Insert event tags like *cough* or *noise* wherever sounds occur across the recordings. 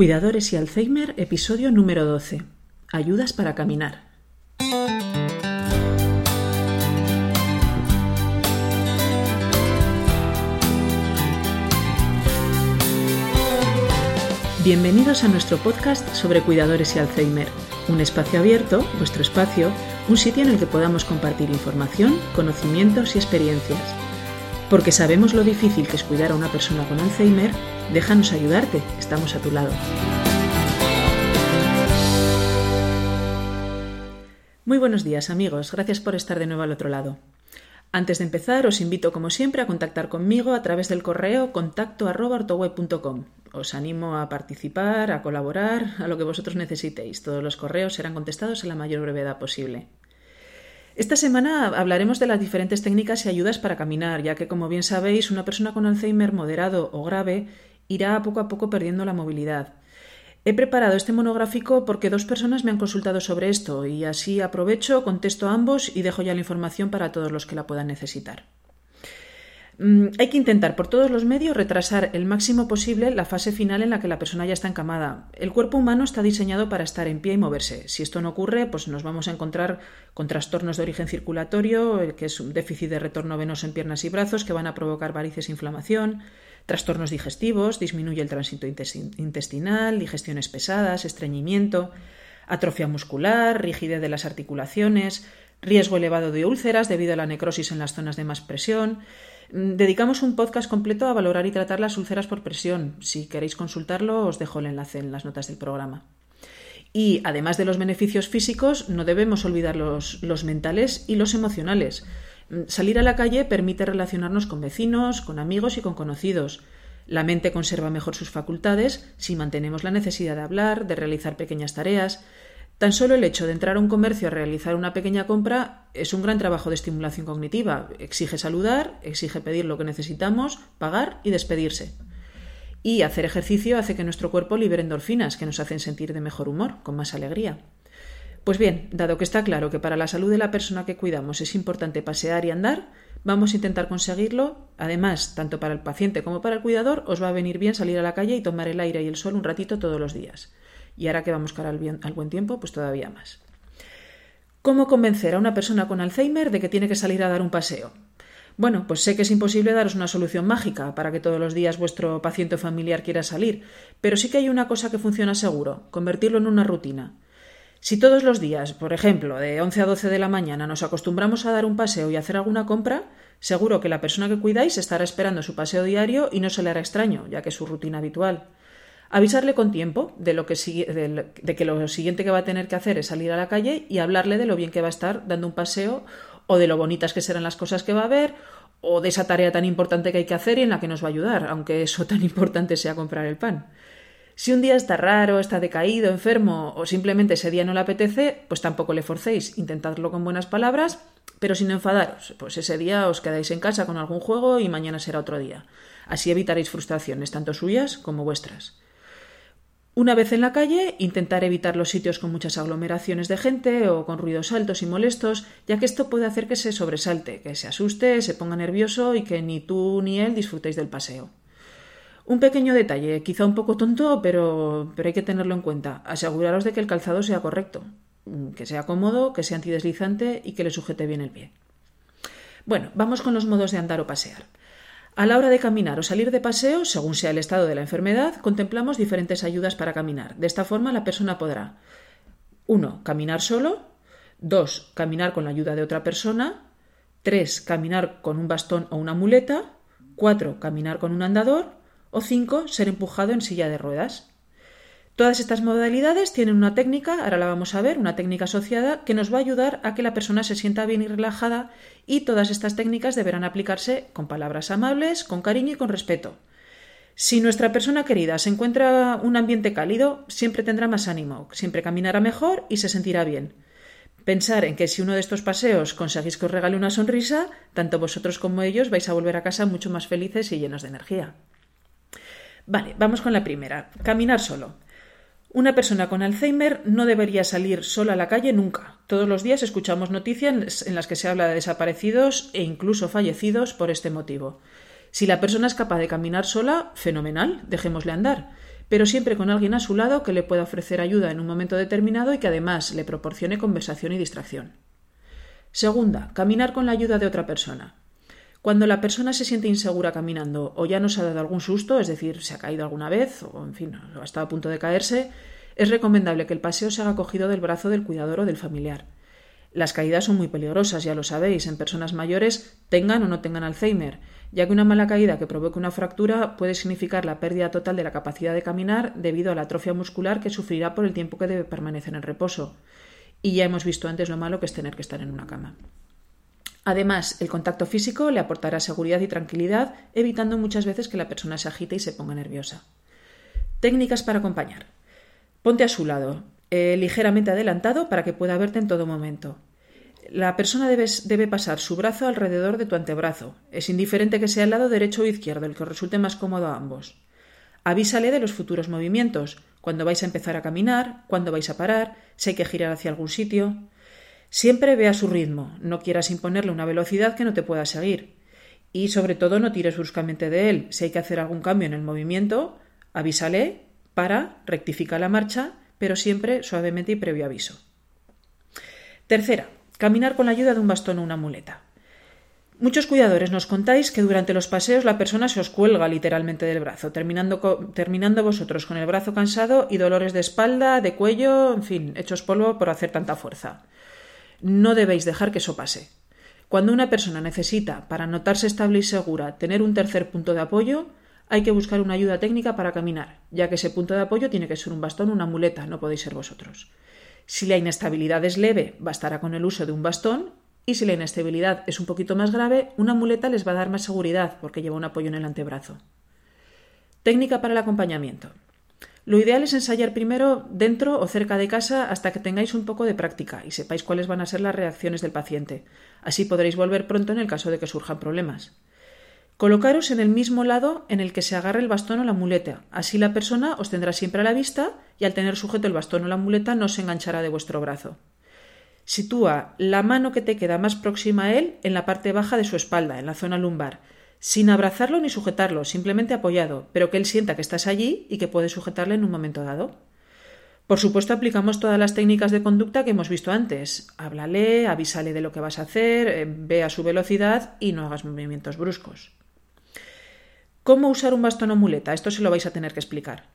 Cuidadores y Alzheimer, episodio número 12. Ayudas para caminar. Bienvenidos a nuestro podcast sobre cuidadores y Alzheimer, un espacio abierto, vuestro espacio, un sitio en el que podamos compartir información, conocimientos y experiencias. Porque sabemos lo difícil que es cuidar a una persona con Alzheimer, déjanos ayudarte, estamos a tu lado. Muy buenos días amigos, gracias por estar de nuevo al otro lado. Antes de empezar, os invito como siempre a contactar conmigo a través del correo contacto Os animo a participar, a colaborar, a lo que vosotros necesitéis. Todos los correos serán contestados en la mayor brevedad posible. Esta semana hablaremos de las diferentes técnicas y ayudas para caminar, ya que, como bien sabéis, una persona con Alzheimer moderado o grave irá poco a poco perdiendo la movilidad. He preparado este monográfico porque dos personas me han consultado sobre esto y así aprovecho, contesto a ambos y dejo ya la información para todos los que la puedan necesitar. Mm, hay que intentar por todos los medios retrasar el máximo posible la fase final en la que la persona ya está encamada. El cuerpo humano está diseñado para estar en pie y moverse. Si esto no ocurre, pues nos vamos a encontrar con trastornos de origen circulatorio, que es un déficit de retorno venoso en piernas y brazos, que van a provocar varices e inflamación, trastornos digestivos, disminuye el tránsito intestinal, digestiones pesadas, estreñimiento, atrofia muscular, rigidez de las articulaciones, riesgo elevado de úlceras debido a la necrosis en las zonas de más presión. Mm, dedicamos un podcast completo a valorar y tratar las úlceras por presión. Si queréis consultarlo, os dejo el enlace en las notas del programa. Y además de los beneficios físicos, no debemos olvidar los, los mentales y los emocionales. Salir a la calle permite relacionarnos con vecinos, con amigos y con conocidos. La mente conserva mejor sus facultades si mantenemos la necesidad de hablar, de realizar pequeñas tareas. Tan solo el hecho de entrar a un comercio a realizar una pequeña compra es un gran trabajo de estimulación cognitiva. Exige saludar, exige pedir lo que necesitamos, pagar y despedirse. Y hacer ejercicio hace que nuestro cuerpo libere endorfinas que nos hacen sentir de mejor humor, con más alegría. Pues bien, dado que está claro que para la salud de la persona que cuidamos es importante pasear y andar, vamos a intentar conseguirlo. Además, tanto para el paciente como para el cuidador, os va a venir bien salir a la calle y tomar el aire y el sol un ratito todos los días. Y ahora que vamos cara al, al buen tiempo, pues todavía más. ¿Cómo convencer a una persona con Alzheimer de que tiene que salir a dar un paseo? Bueno, pues sé que es imposible daros una solución mágica para que todos los días vuestro paciente o familiar quiera salir, pero sí que hay una cosa que funciona seguro, convertirlo en una rutina. Si todos los días, por ejemplo, de 11 a 12 de la mañana nos acostumbramos a dar un paseo y hacer alguna compra, seguro que la persona que cuidáis estará esperando su paseo diario y no se le hará extraño, ya que es su rutina habitual. Avisarle con tiempo de, lo que, de que lo siguiente que va a tener que hacer es salir a la calle y hablarle de lo bien que va a estar dando un paseo o de lo bonitas que serán las cosas que va a ver o de esa tarea tan importante que hay que hacer y en la que nos va a ayudar, aunque eso *laughs* tan importante sea comprar el pan. Si un día está raro, está decaído, enfermo o simplemente ese día no le apetece, pues tampoco le forcéis, intentadlo con buenas palabras, pero sin enfadaros. Pues ese día os quedáis en casa con algún juego y mañana será otro día. Así evitaréis frustraciones, tanto suyas como vuestras. Una vez en la calle, intentar evitar los sitios con muchas aglomeraciones de gente o con ruidos altos y molestos, ya que esto puede hacer que se sobresalte, que se asuste, se ponga nervioso y que ni tú ni él disfrutéis del paseo. Un pequeño detalle, quizá un poco tonto, pero, pero hay que tenerlo en cuenta. Aseguraros de que el calzado sea correcto, mm, que sea cómodo, que sea antideslizante y que le sujete bien el pie. Bueno, vamos con los modos de andar o pasear. A la hora de caminar o salir de paseo, según sea el estado de la enfermedad, contemplamos diferentes ayudas para caminar. De esta forma la persona podrá 1. Caminar solo. 2. Caminar con la ayuda de otra persona. 3. Caminar con un bastón o una muleta. 4. Caminar con un andador o 5. Ser empujado en silla de ruedas. Todas estas modalidades tienen una técnica, ahora la vamos a ver, una técnica asociada que nos va a ayudar a que la persona se sienta bien y relajada y todas estas técnicas deberán aplicarse con palabras amables, con cariño y con respeto. Si nuestra persona querida se encuentra un ambiente cálido, siempre tendrá más ánimo, siempre caminará mejor y se sentirá bien. Pensar en que si uno de estos paseos conseguís que os regale una sonrisa, tanto vosotros como ellos vais a volver a casa mucho más felices y llenos de energía. Vale, vamos con la primera. Caminar solo. Una persona con Alzheimer no debería salir sola a la calle nunca. Todos los días escuchamos noticias en las que se habla de desaparecidos e incluso fallecidos por este motivo. Si la persona es capaz de caminar sola, fenomenal, dejémosle andar. pero siempre con alguien a su lado que le pueda ofrecer ayuda en un momento determinado y que además le proporcione conversación y distracción. Segunda, caminar con la ayuda de otra persona. Cuando la persona se siente insegura caminando o ya nos ha dado algún susto, es decir, se ha caído alguna vez o, en fin, ha estado a punto de caerse, es recomendable que el paseo se haga cogido del brazo del cuidador o del familiar. Las caídas son muy peligrosas, ya lo sabéis, en personas mayores, tengan o no tengan Alzheimer, ya que una mala caída que provoque una fractura puede significar la pérdida total de la capacidad de caminar debido a la atrofia muscular que sufrirá por el tiempo que debe permanecer en reposo. Y ya hemos visto antes lo malo que es tener que estar en una cama. Además, el contacto físico le aportará seguridad y tranquilidad, evitando muchas veces que la persona se agite y se ponga nerviosa. Técnicas para acompañar. Ponte a su lado, eh, ligeramente adelantado para que pueda verte en todo momento. La persona debe, pasar su brazo alrededor de tu antebrazo. Es indiferente que sea el lado derecho o izquierdo, el que resulte más cómodo a ambos. Avísale de los futuros movimientos, cuando vais a empezar a caminar, cuando vais a parar, si hay que girar hacia algún sitio. Siempre ve a su ritmo, no quieras imponerle una velocidad que no te pueda seguir. Y sobre todo no tires bruscamente de él. Si hay que hacer algún cambio en el movimiento, avísale, para, rectifica la marcha, pero siempre suavemente y previo aviso. Tercera, caminar con la ayuda de un bastón o una muleta. Muchos cuidadores nos contáis que durante los paseos la persona se os cuelga literalmente del brazo, terminando, terminando vosotros con el brazo cansado y dolores de espalda, de cuello, en fin, hechos polvo por hacer tanta fuerza. No debéis dejar que eso pase. Cuando una persona necesita, para notarse estable y segura, tener un tercer punto de apoyo, hay que buscar una ayuda técnica para caminar, ya que ese punto de apoyo tiene que ser un bastón o una muleta, no podéis ser vosotros. Si la inestabilidad es leve, bastará con el uso de un bastón, y si la inestabilidad es un poquito más grave, una muleta les va a dar más seguridad porque lleva un apoyo en el antebrazo. Técnica para el acompañamiento. Lo ideal es ensayar primero dentro o cerca de casa hasta que tengáis un poco de práctica y sepáis cuáles van a ser las reacciones del paciente. Así podréis volver pronto en el caso de que surjan problemas. Colocaros en el mismo lado en el que se agarre el bastón o la muleta. Así la persona os tendrá siempre a la vista y al tener sujeto el bastón o la muleta no se enganchará de vuestro brazo. Sitúa la mano que te queda más próxima a él en la parte baja de su espalda, en la zona lumbar, sin abrazarlo ni sujetarlo, simplemente apoyado, pero que él sienta que estás allí y que puedes sujetarle en un momento dado. Por supuesto, aplicamos todas las técnicas de conducta que hemos visto antes. Háblale, avísale de lo que vas a hacer, eh, ve a su velocidad y no hagas movimientos bruscos. ¿Cómo usar un bastón o muleta? Esto se lo vais a tener que explicar.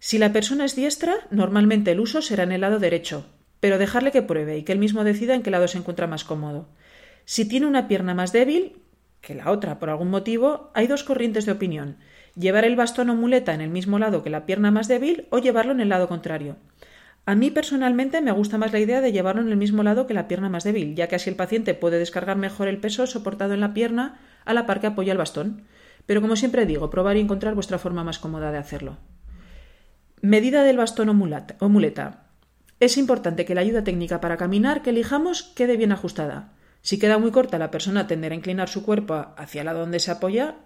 Si la persona es diestra, normalmente el uso será en el lado derecho, pero dejarle que pruebe y que él mismo decida en qué lado se encuentra más cómodo. Si tiene una pierna más débil, que la otra por algún motivo, hay dos corrientes de opinión llevar el bastón o muleta en el mismo lado que la pierna más débil o llevarlo en el lado contrario. A mí personalmente me gusta más la idea de llevarlo en el mismo lado que la pierna más débil, ya que así el paciente puede descargar mejor el peso soportado en la pierna a la par que apoya el bastón. Pero como siempre digo, probar y encontrar vuestra forma más cómoda de hacerlo. Medida del bastón o, muleta. Es importante que la ayuda técnica para caminar que elijamos quede bien ajustada. Si queda muy corta, la persona tenderá a inclinar su cuerpo hacia lado donde se apoya,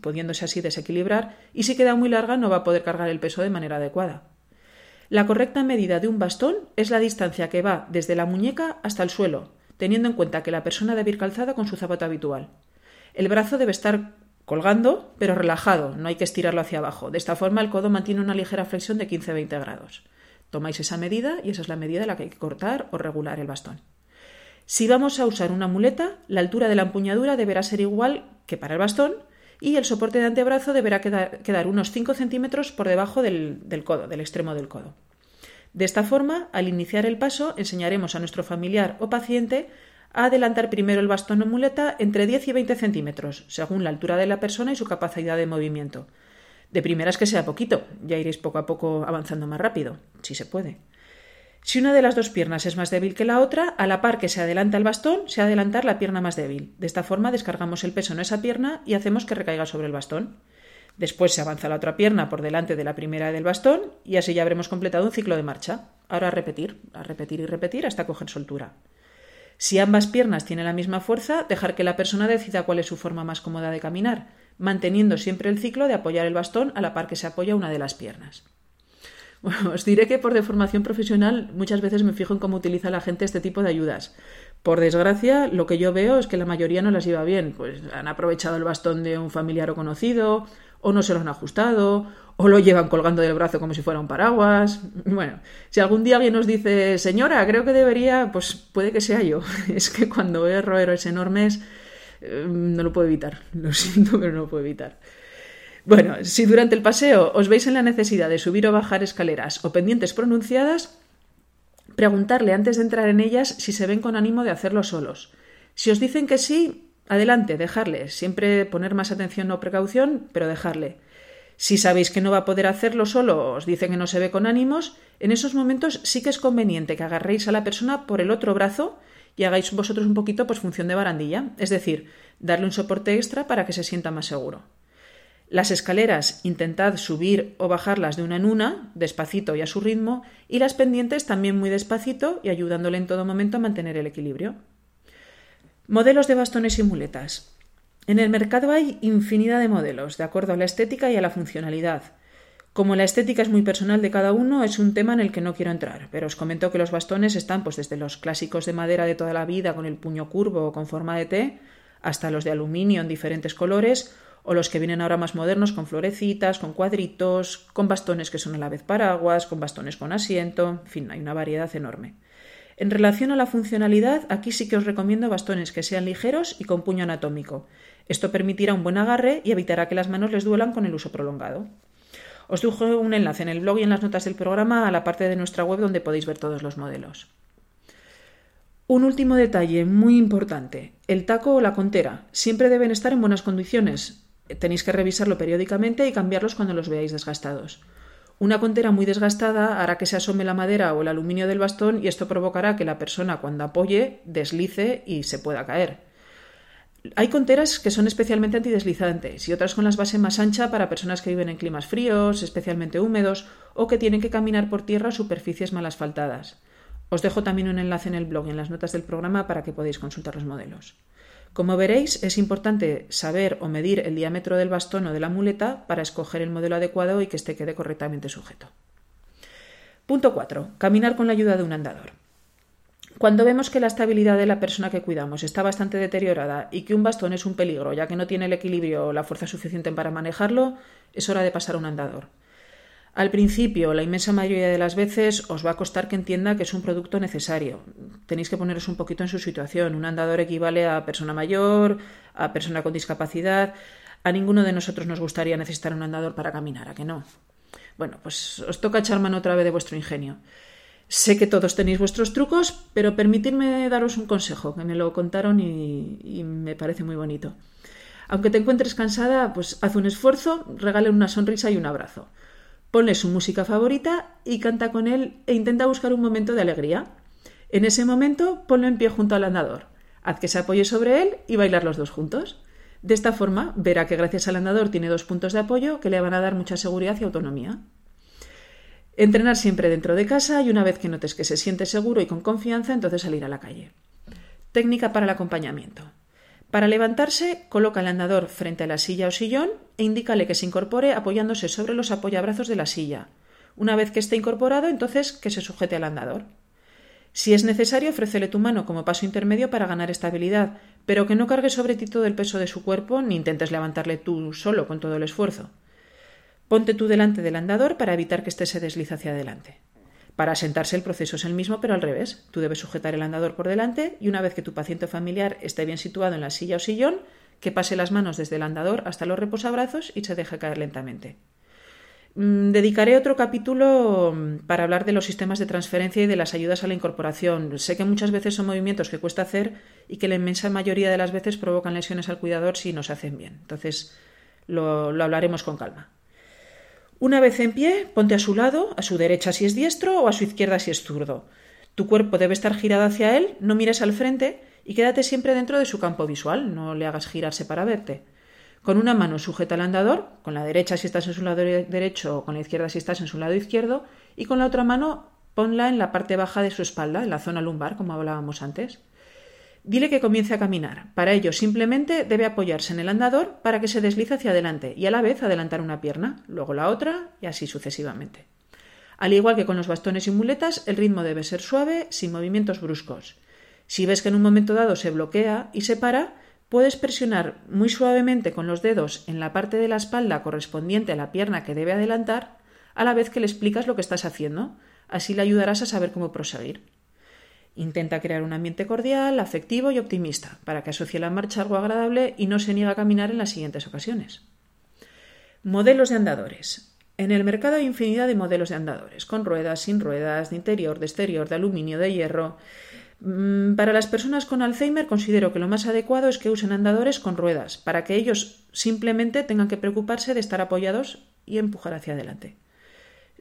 pudiéndose así desequilibrar, y si queda muy larga no va a poder cargar el peso de manera adecuada. La correcta medida de un bastón es la distancia que va desde la muñeca hasta el suelo, teniendo en cuenta que la persona debe ir calzada con su zapato habitual. El brazo debe estar colgando, pero relajado, no hay que estirarlo hacia abajo. De esta forma el codo mantiene una ligera flexión de 15-20 grados. Tomáis esa medida y esa es la medida en la que hay que cortar o regular el bastón. Si vamos a usar una muleta, la altura de la empuñadura deberá ser igual que para el bastón y el soporte de antebrazo deberá quedar, unos 5 centímetros por debajo del, codo, del extremo del codo. De esta forma, al iniciar el paso, enseñaremos a nuestro familiar o paciente a adelantar primero el bastón o muleta entre 10 y 20 centímetros, según la altura de la persona y su capacidad de movimiento. De primeras que sea poquito, ya iréis poco a poco avanzando más rápido, si se puede. Si una de las dos piernas es más débil que la otra, a la par que se adelanta el bastón, se adelantar la pierna más débil. De esta forma descargamos el peso en esa pierna y hacemos que recaiga sobre el bastón. Después se avanza la otra pierna por delante de la primera del bastón y así ya habremos completado un ciclo de marcha. Ahora a repetir, a repetir y repetir hasta coger soltura. Si ambas piernas tienen la misma fuerza, dejar que la persona decida cuál es su forma más cómoda de caminar, manteniendo siempre el ciclo de apoyar el bastón a la par que se apoya una de las piernas. Bueno, os diré que por deformación profesional muchas veces me fijo en cómo utiliza la gente este tipo de ayudas. Por desgracia, lo que yo veo es que la mayoría no las lleva bien, pues han aprovechado el bastón de un familiar o conocido, o no se lo han ajustado, o lo llevan colgando del brazo como si fuera un paraguas. Bueno, si algún día alguien nos dice, señora, creo que debería, pues puede que sea yo. *laughs* Es que cuando veo roedores enormes eh, no lo puedo evitar. Lo siento, pero no lo puedo evitar. Bueno, si durante el paseo os veis en la necesidad de subir o bajar escaleras o pendientes pronunciadas, preguntarle antes de entrar en ellas si se ven con ánimo de hacerlo solos. Si os dicen que sí, adelante, dejarle. Siempre poner más atención o precaución, pero dejarle. Si sabéis que no va a poder hacerlo solo, os dice que no se ve con ánimos, en esos momentos sí que es conveniente que agarréis a la persona por el otro brazo y hagáis vosotros un poquito pues función de barandilla, es decir, darle un soporte extra para que se sienta más seguro. Las escaleras intentad subir o bajarlas de una en una, despacito y a su ritmo, y las pendientes también muy despacito y ayudándole en todo momento a mantener el equilibrio. Modelos de bastones y muletas. En el mercado hay infinidad de modelos, de acuerdo a la estética y a la funcionalidad. Como la estética es muy personal de cada uno, es un tema en el que no quiero entrar, pero os comento que los bastones están pues desde los clásicos de madera de toda la vida con el puño curvo o con forma de T, hasta los de aluminio en diferentes colores, o los que vienen ahora más modernos con florecitas, con cuadritos, con bastones que son a la vez paraguas, con bastones con asiento, en fin, hay una variedad enorme. En relación a la funcionalidad, aquí sí que os recomiendo bastones que sean ligeros y con puño anatómico. Esto permitirá un buen agarre y evitará que las manos les duelan con el uso prolongado. Os dejo un enlace en el blog y en las notas del programa a la parte de nuestra web donde podéis ver todos los modelos. Un último detalle muy importante. El taco o la contera siempre deben estar en buenas condiciones. Tenéis que revisarlo periódicamente y cambiarlos cuando los veáis desgastados. Una contera muy desgastada hará que se asome la madera o el aluminio del bastón y esto provocará que la persona cuando apoye deslice y se pueda caer. Hay conteras que son especialmente antideslizantes y otras con las bases más ancha para personas que viven en climas fríos, especialmente húmedos o que tienen que caminar por tierra o superficies mal asfaltadas. Os dejo también un enlace en el blog y en las notas del programa para que podáis consultar los modelos. Como veréis, es importante saber o medir el diámetro del bastón o de la muleta para escoger el modelo adecuado y que éste quede correctamente sujeto. Punto 4. Caminar con la ayuda de un andador. Cuando vemos que la estabilidad de la persona que cuidamos está bastante deteriorada y que un bastón es un peligro, ya que no tiene el equilibrio o la fuerza suficiente para manejarlo, es hora de pasar a un andador. Al principio, la inmensa mayoría de las veces os va a costar que entienda que es un producto necesario. Tenéis que poneros un poquito en su situación. Un andador equivale a persona mayor, a persona con discapacidad. A ninguno de nosotros nos gustaría necesitar un andador para caminar, ¿a que no? Bueno, pues os toca echar mano otra vez de vuestro ingenio. Sé que todos tenéis vuestros trucos, pero permitidme daros un consejo, que me lo contaron y, me parece muy bonito. Aunque te encuentres cansada, pues haz un esfuerzo, regale una sonrisa y un abrazo. Ponle su música favorita y canta con él e intenta buscar un momento de alegría. En ese momento, ponlo en pie junto al andador. Haz que se apoye sobre él y bailar los dos juntos. De esta forma, verá que gracias al andador tiene dos puntos de apoyo que le van a dar mucha seguridad y autonomía. Entrenar siempre dentro de casa y una vez que notes que se siente seguro y con confianza, entonces salir a la calle. Técnica para el acompañamiento. Para levantarse, coloca el andador frente a la silla o sillón e indícale que se incorpore apoyándose sobre los apoyabrazos de la silla. Una vez que esté incorporado, entonces que se sujete al andador. Si es necesario, ofrécele tu mano como paso intermedio para ganar estabilidad, pero que no cargue sobre ti todo el peso de su cuerpo ni intentes levantarle tú solo con todo el esfuerzo. Ponte tú delante del andador para evitar que éste se deslice hacia adelante. Para sentarse el proceso es el mismo, pero al revés. Tú debes sujetar el andador por delante y una vez que tu paciente familiar esté bien situado en la silla o sillón, que pase las manos desde el andador hasta los reposabrazos y se deje caer lentamente. Mm, dedicaré otro capítulo mm, para hablar de los sistemas de transferencia y de las ayudas a la incorporación. Sé que muchas veces son movimientos que cuesta hacer y que la inmensa mayoría de las veces provocan lesiones al cuidador si no se hacen bien. Entonces lo hablaremos con calma. Una vez en pie, ponte a su lado, a su derecha si es diestro o a su izquierda si es zurdo. Tu cuerpo debe estar girado hacia él, no mires al frente y quédate siempre dentro de su campo visual, no le hagas girarse para verte. Con una mano sujeta al andador, con la derecha si estás en su lado derecho o con la izquierda si estás en su lado izquierdo, y con la otra mano ponla en la parte baja de su espalda, en la zona lumbar, como hablábamos antes. Dile que comience a caminar. Para ello, simplemente debe apoyarse en el andador para que se deslice hacia adelante y a la vez adelantar una pierna, luego la otra y así sucesivamente. Al igual que con los bastones y muletas, el ritmo debe ser suave, sin movimientos bruscos. Si ves que en un momento dado se bloquea y se para, puedes presionar muy suavemente con los dedos en la parte de la espalda correspondiente a la pierna que debe adelantar, a la vez que le explicas lo que estás haciendo. Así le ayudarás a saber cómo proseguir. Intenta crear un ambiente cordial, afectivo y optimista, para que asocie la marcha algo agradable y no se niegue a caminar en las siguientes ocasiones. Modelos de andadores. En el mercado hay infinidad de modelos de andadores, con ruedas, sin ruedas, de interior, de exterior, de aluminio, de hierro. Mm, para las personas con Alzheimer considero que lo más adecuado es que usen andadores con ruedas, para que ellos simplemente tengan que preocuparse de estar apoyados y empujar hacia adelante.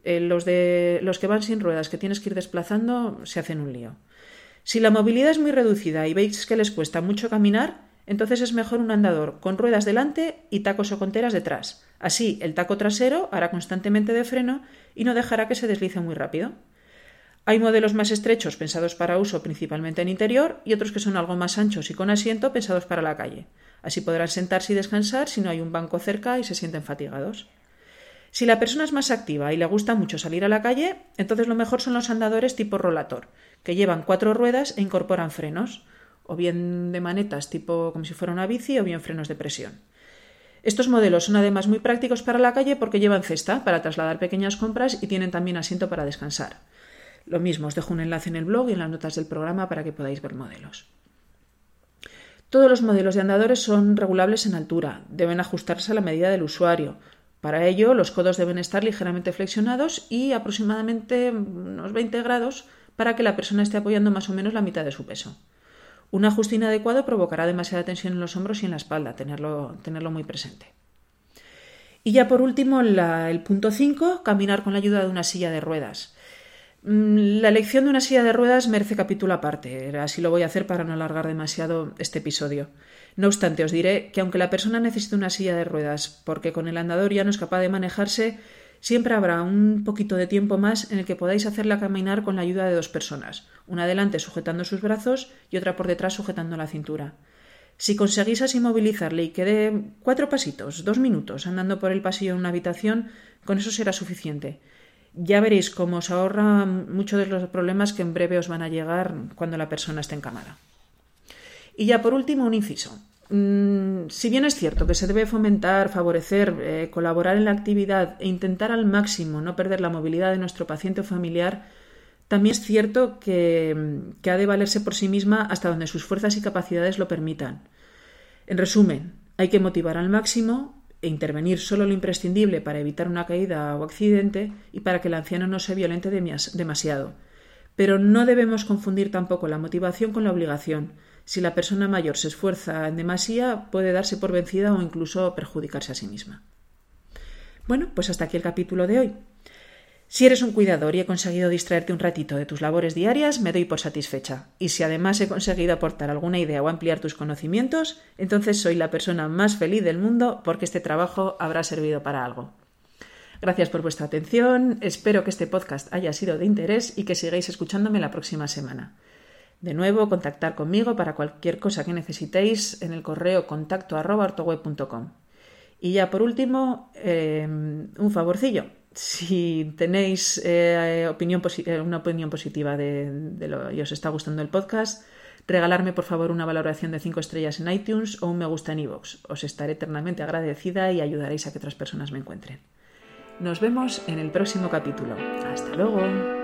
Eh, los, de, los que van sin ruedas, que tienes que ir desplazando, se hacen un lío. Si la movilidad es muy reducida y veis que les cuesta mucho caminar, entonces es mejor un andador con ruedas delante y tacos o conteras detrás. Así, el taco trasero hará constantemente de freno y no dejará que se deslice muy rápido. Hay modelos más estrechos pensados para uso principalmente en interior y otros que son algo más anchos y con asiento pensados para la calle. Así podrán sentarse y descansar si no hay un banco cerca y se sienten fatigados. Si la persona es más activa y le gusta mucho salir a la calle, entonces lo mejor son los andadores tipo rollator, que llevan cuatro ruedas e incorporan frenos, o bien de manetas tipo como si fuera una bici o bien frenos de presión. Estos modelos son además muy prácticos para la calle porque llevan cesta para trasladar pequeñas compras y tienen también asiento para descansar. Lo mismo, os dejo un enlace en el blog y en las notas del programa para que podáis ver modelos. Todos los modelos de andadores son regulables en altura, deben ajustarse a la medida del usuario. Para ello, los codos deben estar ligeramente flexionados y aproximadamente unos 20 grados para que la persona esté apoyando más o menos la mitad de su peso. Un ajuste inadecuado provocará demasiada tensión en los hombros y en la espalda, tenerlo, tenerlo muy presente. Y ya por último, el punto 5, caminar con la ayuda de una silla de ruedas. Mm, la elección de una silla de ruedas merece capítulo aparte, así lo voy a hacer para no alargar demasiado este episodio. No obstante, os diré que aunque la persona necesite una silla de ruedas porque con el andador ya no es capaz de manejarse, siempre habrá un poquito de tiempo más en el que podáis hacerla caminar con la ayuda de dos personas, una delante sujetando sus brazos y otra por detrás sujetando la cintura. Si conseguís así movilizarle y quede cuatro pasitos, dos minutos andando por el pasillo de una habitación, con eso será suficiente ya veréis cómo os ahorra muchos de los problemas que en breve os van a llegar cuando la persona esté encamada. Y ya por último, un inciso. Mm, si bien es cierto que se debe fomentar, favorecer, eh, colaborar en la actividad e intentar al máximo no perder la movilidad de nuestro paciente o familiar, también es cierto que, que ha de valerse por sí misma hasta donde sus fuerzas y capacidades lo permitan. En resumen, hay que motivar al máximo, e intervenir solo lo imprescindible para evitar una caída o accidente y para que el anciano no se violente demasiado. Pero no debemos confundir tampoco la motivación con la obligación. Si la persona mayor se esfuerza en demasía, puede darse por vencida o incluso perjudicarse a sí misma. Bueno, pues hasta aquí el capítulo de hoy. Si eres un cuidador y he conseguido distraerte un ratito de tus labores diarias, me doy por satisfecha. Y si además he conseguido aportar alguna idea o ampliar tus conocimientos, entonces soy la persona más feliz del mundo porque este trabajo habrá servido para algo. Gracias por vuestra atención, espero que este podcast haya sido de interés y que sigáis escuchándome la próxima semana. De nuevo, contactar conmigo para cualquier cosa que necesitéis en el correo contacto Y ya por último, eh, un favorcillo *laughs* si tenéis eh, eh, una opinión positiva de, lo y os está gustando el podcast, regalarme por favor una valoración de 5 estrellas en iTunes o un me gusta en iVoox. Os estaré eternamente agradecida y ayudaréis a que otras personas me encuentren. Nos vemos en el próximo capítulo. Hasta luego.